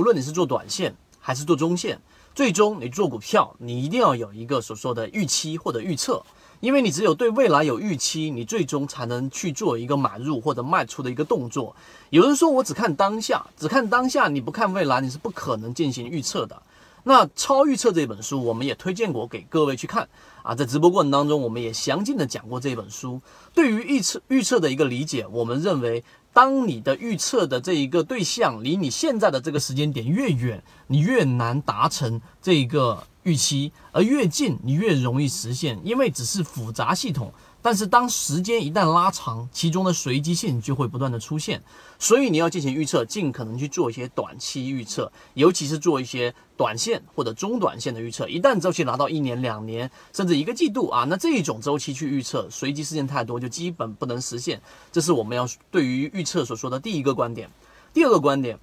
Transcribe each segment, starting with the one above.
无论你是做短线还是做中线，最终你做股票，你一定要有一个所说的预期或者预测。因为你只有对未来有预期，你最终才能去做一个买入或者卖出的一个动作。有人说我只看当下，只看当下，你不看未来，你是不可能进行预测的。那《超预测》这本书，我们也推荐过给各位去看啊。在直播过程当中，我们也详尽的讲过这本书。对于预测预测的一个理解，我们认为，当你的预测的这一个对象离你现在的这个时间点越远，你越难达成这个。预期，而越近你越容易实现，因为只是复杂系统。但是当时间一旦拉长，其中的随机性就会不断的出现。所以你要进行预测，尽可能去做一些短期预测，尤其是做一些短线或者中短线的预测。一旦周期拿到一年、两年，甚至一个季度啊，那这一种周期去预测，随机事件太多，就基本不能实现。这是我们要对于预测所说的第一个观点。第二个观点。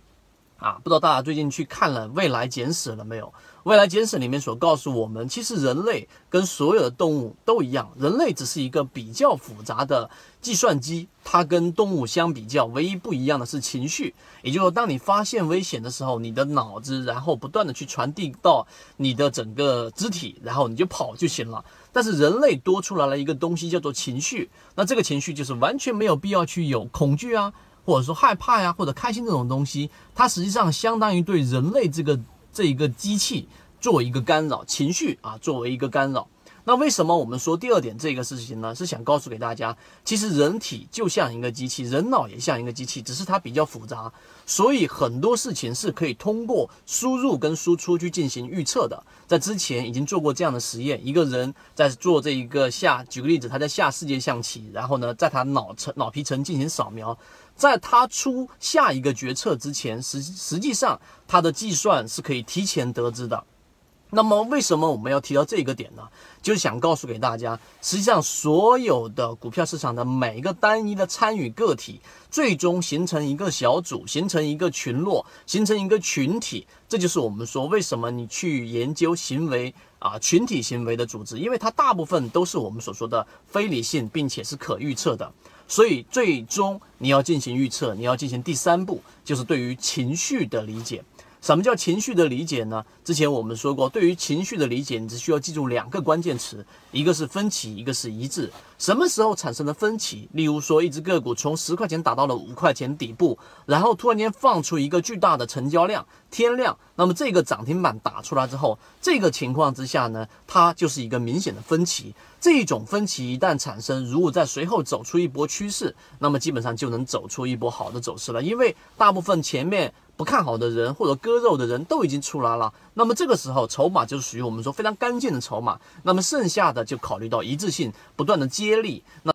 啊，不知道大家最近去看了《未来简史》了没有？《未来简史》里面所告诉我们，其实人类跟所有的动物都一样，人类只是一个比较复杂的计算机。它跟动物相比较，唯一不一样的是情绪。也就是说，当你发现危险的时候，你的脑子然后不断的去传递到你的整个肢体，然后你就跑就行了。但是人类多出来了一个东西，叫做情绪。那这个情绪就是完全没有必要去有恐惧啊。或者说害怕呀，或者开心这种东西，它实际上相当于对人类这个这一个机器作为一个干扰，情绪啊作为一个干扰。那为什么我们说第二点这个事情呢？是想告诉给大家，其实人体就像一个机器，人脑也像一个机器，只是它比较复杂，所以很多事情是可以通过输入跟输出去进行预测的。在之前已经做过这样的实验，一个人在做这一个下，举个例子，他在下世界象棋，然后呢，在他脑层脑皮层进行扫描，在他出下一个决策之前，实实际上他的计算是可以提前得知的。那么为什么我们要提到这个点呢？就是想告诉给大家，实际上所有的股票市场的每一个单一的参与个体，最终形成一个小组，形成一个群落，形成一个群体。这就是我们说为什么你去研究行为啊，群体行为的组织，因为它大部分都是我们所说的非理性，并且是可预测的。所以最终你要进行预测，你要进行第三步，就是对于情绪的理解。什么叫情绪的理解呢？之前我们说过，对于情绪的理解，你只需要记住两个关键词，一个是分歧，一个是一致。什么时候产生了分歧？例如说，一只个股从十块钱打到了五块钱底部，然后突然间放出一个巨大的成交量，天量，那么这个涨停板打出来之后，这个情况之下呢，它就是一个明显的分歧。这种分歧一旦产生，如果在随后走出一波趋势，那么基本上就能走出一波好的走势了，因为大部分前面。不看好的人或者割肉的人都已经出来了，那么这个时候筹码就是属于我们说非常干净的筹码，那么剩下的就考虑到一致性，不断的接力，那。